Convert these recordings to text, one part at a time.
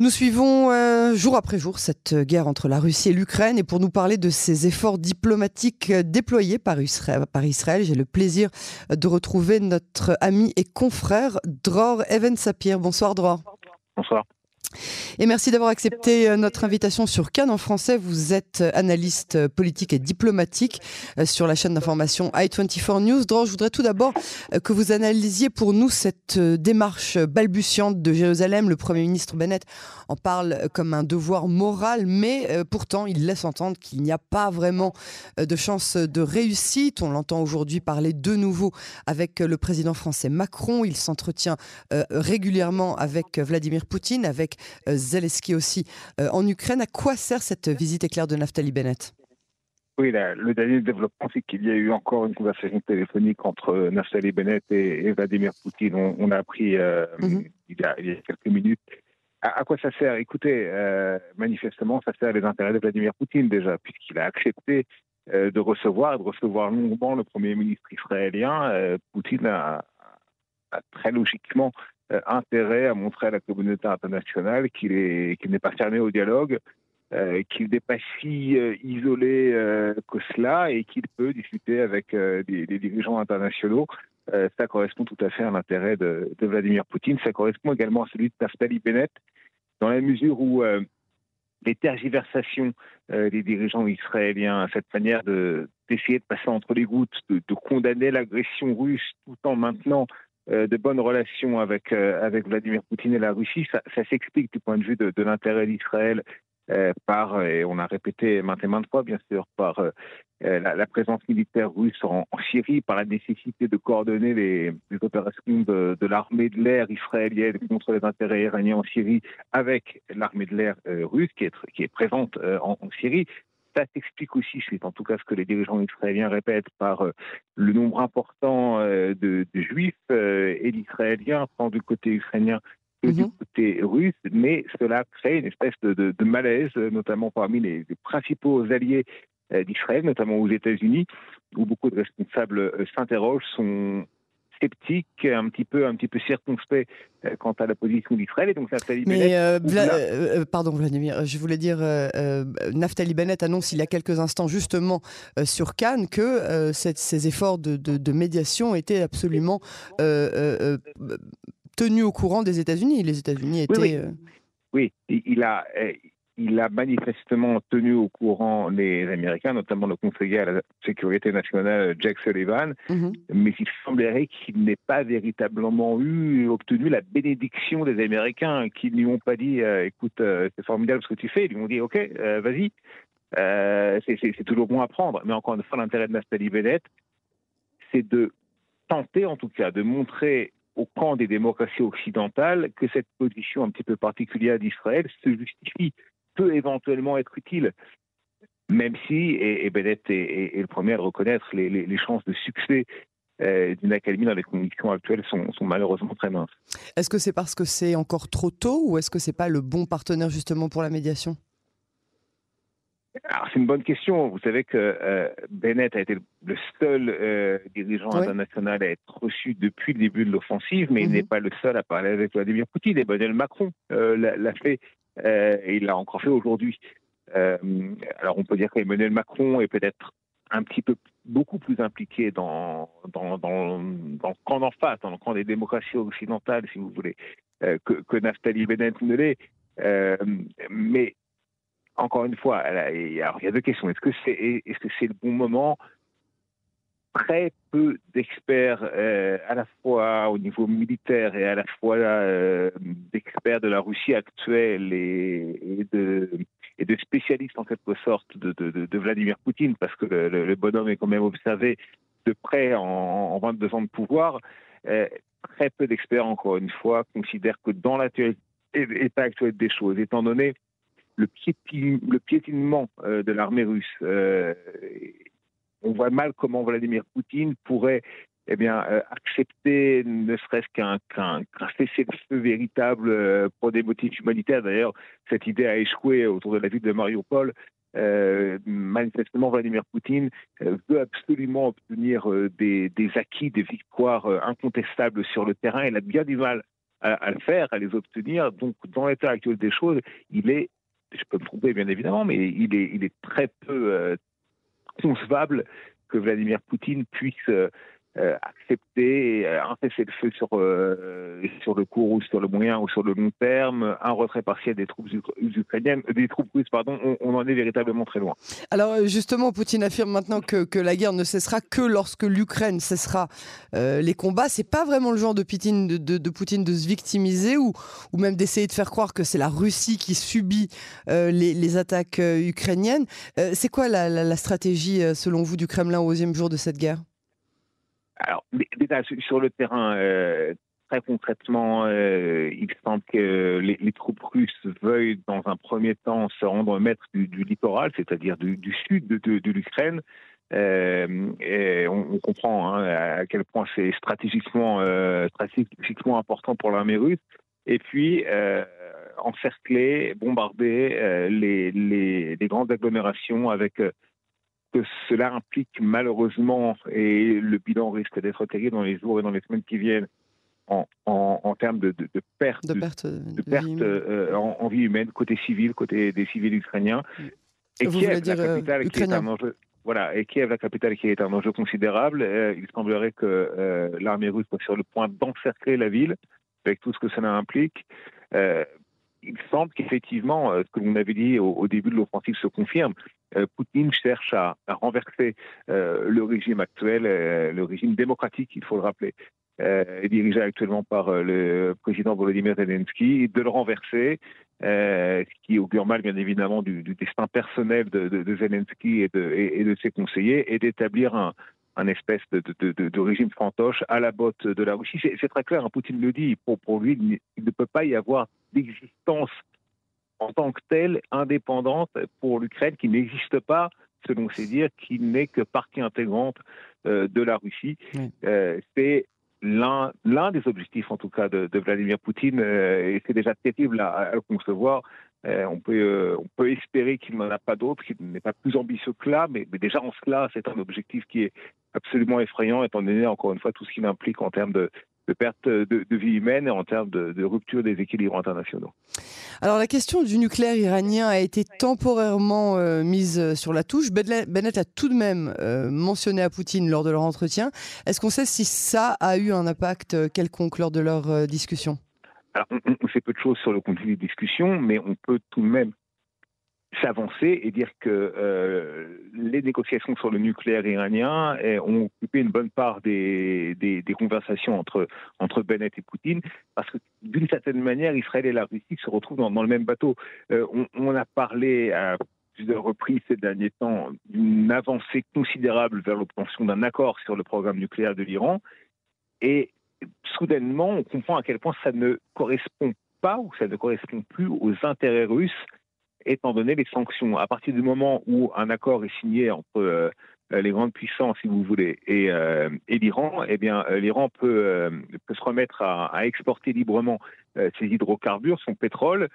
Nous suivons euh, jour après jour cette guerre entre la Russie et l'Ukraine et pour nous parler de ces efforts diplomatiques euh, déployés par Israël, j'ai le plaisir de retrouver notre ami et confrère Dror Even Sapir. Bonsoir Dror. Bonsoir. Et merci d'avoir accepté euh, notre invitation sur Cannes en français. Vous êtes euh, analyste euh, politique et diplomatique sur la chaîne d'information i24 News. Je voudrais tout d'abord que vous analysiez pour nous cette démarche balbutiante de Jérusalem. Le Premier ministre Bennett en parle comme un devoir moral, mais pourtant il laisse entendre qu'il n'y a pas vraiment de chance de réussite. On l'entend aujourd'hui parler de nouveau avec le président français Macron. Il s'entretient régulièrement avec Vladimir Poutine, avec euh, Zelensky aussi euh, en Ukraine. À quoi sert cette visite éclair de Naftali Bennett? Oui, le dernier développement, c'est qu'il y a eu encore une conversation téléphonique entre Naftali Bennett et, Vladimir Poutine. On, a appris euh, mhm. il, y a, quelques minutes. À, quoi ça sert? Écoutez, manifestement, ça sert les intérêts de Vladimir Poutine déjà, puisqu'il a accepté de recevoir, de recevoir longuement le Premier ministre israélien. Poutine a, très logiquement euh, intérêt à montrer à la communauté internationale qu'il n'est pas fermé au dialogue, euh, qu'il n'est pas si euh, isolé que cela et qu'il peut discuter avec des, dirigeants internationaux. ça correspond tout à fait à l'intérêt de, Vladimir Poutine. Ça correspond également à celui de Naftali Bennett, dans la mesure où les tergiversations des dirigeants israéliens, cette manière d'essayer de, passer entre les gouttes, de, condamner l'agression russe tout en maintenant de bonnes relations avec, euh, avec Vladimir Poutine et la Russie, ça, s'explique du point de vue de, l'intérêt d'Israël euh, par, et on a répété maintes et maintes fois, bien sûr, par la, présence militaire russe en, Syrie, par la nécessité de coordonner les, opérations de, l'armée de l'air israélienne contre les intérêts iraniens en Syrie avec l'armée de l'air russe qui est présente en, Syrie. Ça s'explique aussi, c'est en tout cas ce que les dirigeants israéliens répètent, par euh, le nombre important euh, de, juifs euh, et d'israéliens, tant du côté ukrainien que du mhm. côté russe, mais cela crée une espèce de, malaise, notamment parmi les principaux alliés d'Israël, notamment aux États-Unis, où beaucoup de responsables s'interrogent, sont sceptique, un petit peu, un petit peu circonspect euh, quant à la position d'Israël. Et donc Naftali Mais euh, euh, pardon Vladimir, je voulais dire, Naftali Bennett annonce il y a quelques instants justement sur Cannes que ces efforts de, médiation étaient absolument tenus au courant des États-Unis. Les États-Unis étaient. Oui, oui. il a il a manifestement tenu au courant les Américains, notamment le conseiller à la sécurité nationale Jack Sullivan, mhm. mais il semblerait qu'il n'ait pas véritablement eu obtenu la bénédiction des Américains, qui ne lui ont pas dit euh, écoute, euh, c'est formidable ce que tu fais. Ils lui ont dit ok, euh, vas-y. c'est toujours bon à prendre. Mais encore une fois, l'intérêt de Nathalie Bennett, c'est de tenter en tout cas de montrer au camp des démocraties occidentales que cette position un petit peu particulière d'Israël se justifie peut éventuellement être utile, même si, et, Bennett est, le premier à reconnaître, les, chances de succès euh, d'une académie dans les conditions actuelles sont, malheureusement très minces. Est-ce que c'est parce que c'est encore trop tôt ou est-ce que c'est pas le bon partenaire justement pour la médiation? C'est une bonne question. Vous savez que euh, Bennett a été le seul euh, dirigeant international à être reçu depuis le début de l'offensive, mais il mhm. n'est pas le seul à parler avec Vladimir Poutine. Emmanuel Macron l'a fait et il l'a encore fait aujourd'hui. Euh, alors on peut dire qu'Emmanuel Macron est peut-être un petit peu beaucoup plus impliqué dans, dans, dans, dans le camp d'en face, dans le camp des démocraties occidentales, si vous voulez, euh, que, que Naftali Bennett ne l'est. mais encore une fois, il y a deux questions. Est-ce que c'est est -ce c'est le bon moment très peu d'experts, euh, à la fois au niveau militaire et à la fois euh, d'experts de la Russie actuelle et, de, spécialistes en quelque sorte de, Vladimir Poutine, parce que le, bonhomme est quand même observé de près en, en 22 ans de pouvoir. Euh, très peu d'experts, encore une fois, considèrent que dans l'état actuel des choses, étant donné le piétinement de l'armée russe, on voit mal comment Vladimir Poutine pourrait eh bien, euh, accepter ne serait-ce qu'un qu'un cessez-le-feu véritable euh, pour des motifs humanitaires. D'ailleurs, cette idée a échoué autour de la ville de Mariupol. Euh, manifestement, Vladimir Poutine veut absolument obtenir des, des, acquis, des victoires incontestables sur le terrain. Il a bien du mal à, le faire, à les obtenir. Donc, dans l'état actuel des choses, il est, je peux me tromper bien évidemment, mais il est, il est très peu que Vladimir Poutine puisse euh, accepter euh, un cessez-le-feu sur, euh, sur le court ou sur le moyen ou sur le long terme, un retrait partiel des troupes ukrainiennes, des troupes russes, pardon, on, en est véritablement très loin. Alors justement, Poutine affirme maintenant que, que la guerre ne cessera que lorsque l'Ukraine cessera les combats. C'est pas vraiment le genre de Poutine de, se victimiser ou, ou même d'essayer de faire croire que c'est la Russie qui subit les, attaques ukrainiennes. c'est quoi la, la, la stratégie, selon vous, du Kremlin au deuxième jour de cette guerre? Alors, sur le terrain, euh, très concrètement, euh, il semble que les, troupes russes veuillent, dans un premier temps, se rendre maître du, littoral, c'est-à-dire du, sud de, l'Ukraine. Euh, et on, comprend hein, à quel point c'est stratégiquement, stratégiquement important pour l'armée russe. Et puis, encercler, bombarder les, les, les, grandes agglomérations avec que cela implique malheureusement, et le bilan risque d'être terrible dans les jours et dans les semaines qui viennent, en, en, termes de, de, de perte, de perte, de, perte euh, en, vie humaine, côté civil, côté des civils ukrainiens. Et Vous Kiev, la euh, capitale, qui est un enjeu, voilà, et Kiev, la capitale, qui est un enjeu considérable. Euh, il semblerait que l'armée russe soit sur le point d'encercler la ville, avec tout ce que cela implique il semble qu'effectivement, ce que l'on avait dit au, début de l'offensive se confirme. Euh, Poutine cherche à, renverser euh, le régime actuel, euh, le régime démocratique, il faut le rappeler, dirigé actuellement par le président Volodymyr Zelensky, de le renverser, ce qui augure mal bien évidemment du, destin personnel de, Zelensky et de, ses conseillers, et d'établir un, espèce de, régime fantoche à la botte de la Russie. C'est très clair, hein, Poutine le dit, pour, pour lui, il ne peut pas y avoir d'existence en tant que telle indépendante pour l'Ukraine qui n'existe pas, selon ses dires, qui n'est que partie intégrante euh, de la Russie. Euh, c'est l'un des objectifs, en tout cas, de, Vladimir Poutine, euh, et c'est déjà terrible à, concevoir. on, peut, on peut espérer qu'il n'en a pas d'autres, qu'il n'est pas plus ambitieux que là, mais, mais déjà en cela, c'est un objectif qui est absolument effrayant, étant donné, encore une fois, tout ce qu'il implique en termes de, de perte de, vie humaine et en termes de, rupture des équilibres internationaux. Alors la question du nucléaire iranien a été temporairement euh, mise sur la touche. Bennett a tout de même euh, mentionné à Poutine lors de leur entretien. Est-ce qu'on sait si ça a eu un impact euh, quelconque lors de leur discussion? Alors, on, sait peu de choses sur le contenu des discussions, mais on peut tout de même s'avancer et dire que euh, les négociations sur le nucléaire iranien eh, ont occupé une bonne part des, des, conversations entre, entre Bennett et Poutine, parce que d'une certaine manière, Israël et la Russie se retrouvent dans, le même bateau. Euh, on, on, a parlé à plusieurs reprises ces derniers temps d'une avancée considérable vers l'obtention d'un accord sur le programme nucléaire de l'Iran, et soudainement, on comprend à quel point ça ne correspond pas ou ça ne correspond plus aux intérêts russes étant donné les sanctions. À partir du moment où un accord est signé entre euh, les grandes puissances, si vous voulez, et, euh, l'Iran, eh euh, l'Iran peut, se remettre à, exporter librement ses hydrocarbures, son pétrole,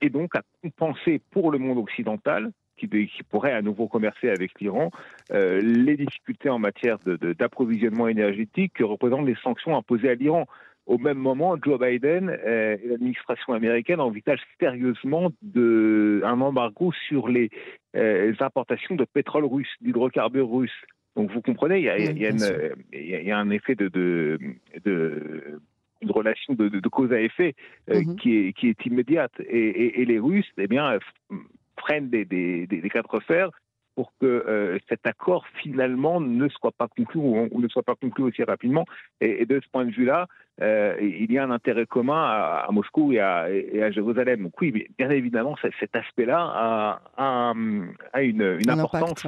et donc à compenser pour le monde occidental, qui pourrait à nouveau commercer avec l'Iran, les difficultés en matière d'approvisionnement énergétique que représentent les sanctions imposées à l'Iran. Au même moment, Joe Biden et l'administration américaine envisagent sérieusement de, un embargo sur les, euh, importations de pétrole russe, d'hydrocarbures russes. Donc vous comprenez, il y a, y a, un effet de, de, de une relation de, cause à effet euh, mhm. qui, est, qui est immédiate. Et, et, les Russes, eh bien, des, des, des, quatre fers pour que euh, cet accord finalement ne soit pas conclu ou, ne soit pas conclu aussi rapidement. Et, de ce point de vue-là, euh, il y a un intérêt commun à, Moscou et à, Jérusalem. Donc oui, bien évidemment, cet aspect-là a, une, importance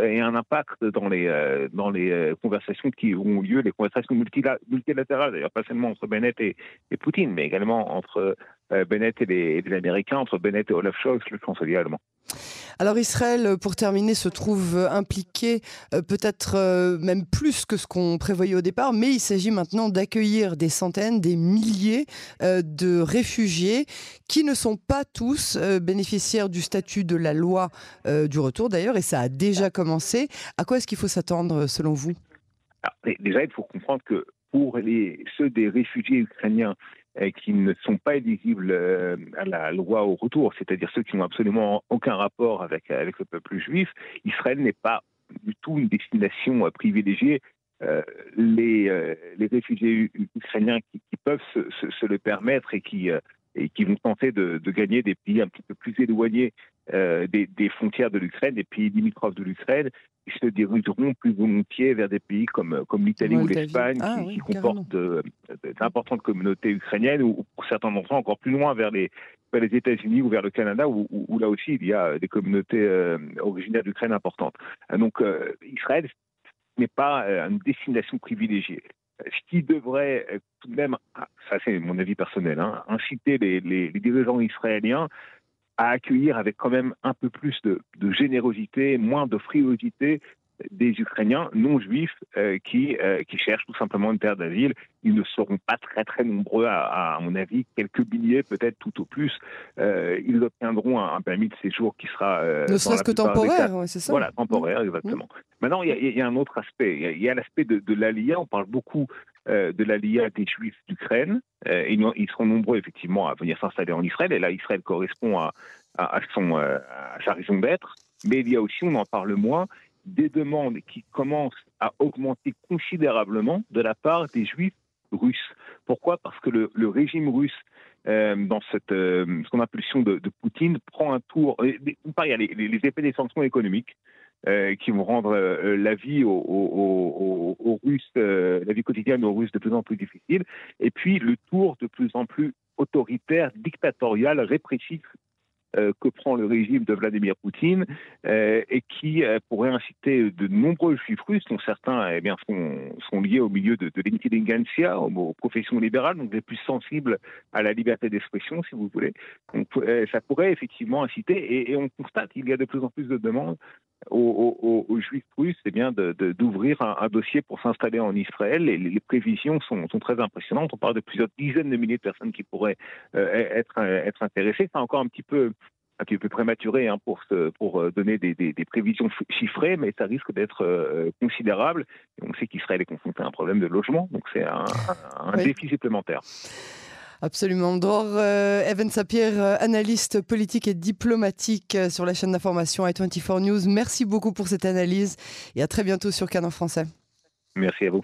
et un impact dans les, euh, dans les conversations qui ont lieu, les conversations multilatérales, d'ailleurs pas seulement entre Bennett et, Poutine, mais également entre Bennett et les, les, Américains, entre Bennett et Olaf Scholz, le chancelier allemand. Alors Israël, euh, pour terminer, se trouve euh, impliqué euh, peut-être même plus que ce qu'on prévoyait au départ, mais il s'agit maintenant d'accueillir des centaines, des milliers de réfugiés qui ne sont pas tous bénéficiaires du statut de la loi du retour d'ailleurs, et ça a déjà commencé. À quoi est-ce qu'il faut s'attendre selon vous? Déjà, il faut comprendre que pour ceux des réfugiés ukrainiens qui ne sont pas éligibles à la loi au retour, c'est-à-dire ceux qui n'ont absolument aucun rapport avec, avec le peuple juif, Israël n'est pas du tout une destination privilégiée. les, les réfugiés ukrainiens qui, peuvent se, le permettre et qui, et qui vont tenter de, de, gagner des pays un petit peu plus éloignés euh, des, des, frontières de l'Ukraine, des pays limitrophes de l'Ukraine, ils se dirigeront plus volontiers vers des pays comme, comme l'Italie ou l'Espagne, qui, ah qui comportent d'importantes communautés ukrainiennes, ou pour certains d'entre eux encore plus loin vers les, vers les États-Unis ou vers le Canada, où, où, là aussi il y a des communautés euh, originaires d'Ukraine importantes. Donc euh, Israël n'est pas une destination privilégiée ce qui devrait tout de même, ah, ça c'est mon avis personnel, hein, inciter les, dirigeants israéliens à accueillir avec quand même un peu plus de, de générosité, moins de frilosité des Ukrainiens non juifs euh, qui, euh, qui cherchent tout simplement une terre d'asile. Ils ne seront pas très très nombreux, à, à mon avis, quelques milliers peut-être tout au plus. Euh, ils obtiendront un, permis de séjour qui sera... ne serait-ce que temporaire, c'est ça Voilà, temporaire, mmh. exactement. Maintenant, il y, y, a un autre aspect. Il y a, l'aspect de, de l'ALIA. On parle beaucoup de l'ALIA des Juifs d'Ukraine. ils seront nombreux, effectivement, à venir s'installer en Israël. Et là, Israël correspond à, à, son, à sa raison d'être. Mais il y a aussi, on en parle moins, des demandes qui commencent à augmenter considérablement de la part des juifs russes. Pourquoi? Parce que le, régime russe, euh, dans cette euh, qu'on appelle de, de, Poutine, prend un tour. Euh, il y a les, les, effets des sanctions économiques euh, qui vont rendre la vie aux, Russes, la vie quotidienne aux Russes de plus en plus difficile. Et puis le tour de plus en plus autoritaire, dictatorial, répressif que prend le régime de Vladimir Poutine euh, et qui euh, pourrait inciter de nombreux juifs russes, dont certains eh sont, liés au milieu de, de l'intelligentsia, aux, professions libérales, donc les plus sensibles à la liberté d'expression, si vous voulez. Donc, ça pourrait effectivement inciter, et on constate qu'il y a de plus en plus de demandes aux, aux, aux, juifs russes eh bien d'ouvrir un, un, dossier pour s'installer en Israël. Et les, prévisions sont, sont, très impressionnantes. On parle de plusieurs dizaines de milliers de personnes qui pourraient euh, être, être intéressées. C'est encore un petit peu un petit peu prématuré hein, pour, pour euh, donner des, des, des, prévisions chiffrées, mais ça risque d'être euh, considérable. Et on sait qu'Israël est confronté à un problème de logement, donc c'est un, un oui. défi supplémentaire. Absolument. Dror euh, Evan Sapir, euh, analyste politique et diplomatique euh, sur la chaîne d'information i24 News. Merci beaucoup pour cette analyse et à très bientôt sur Canon Français. Merci à vous.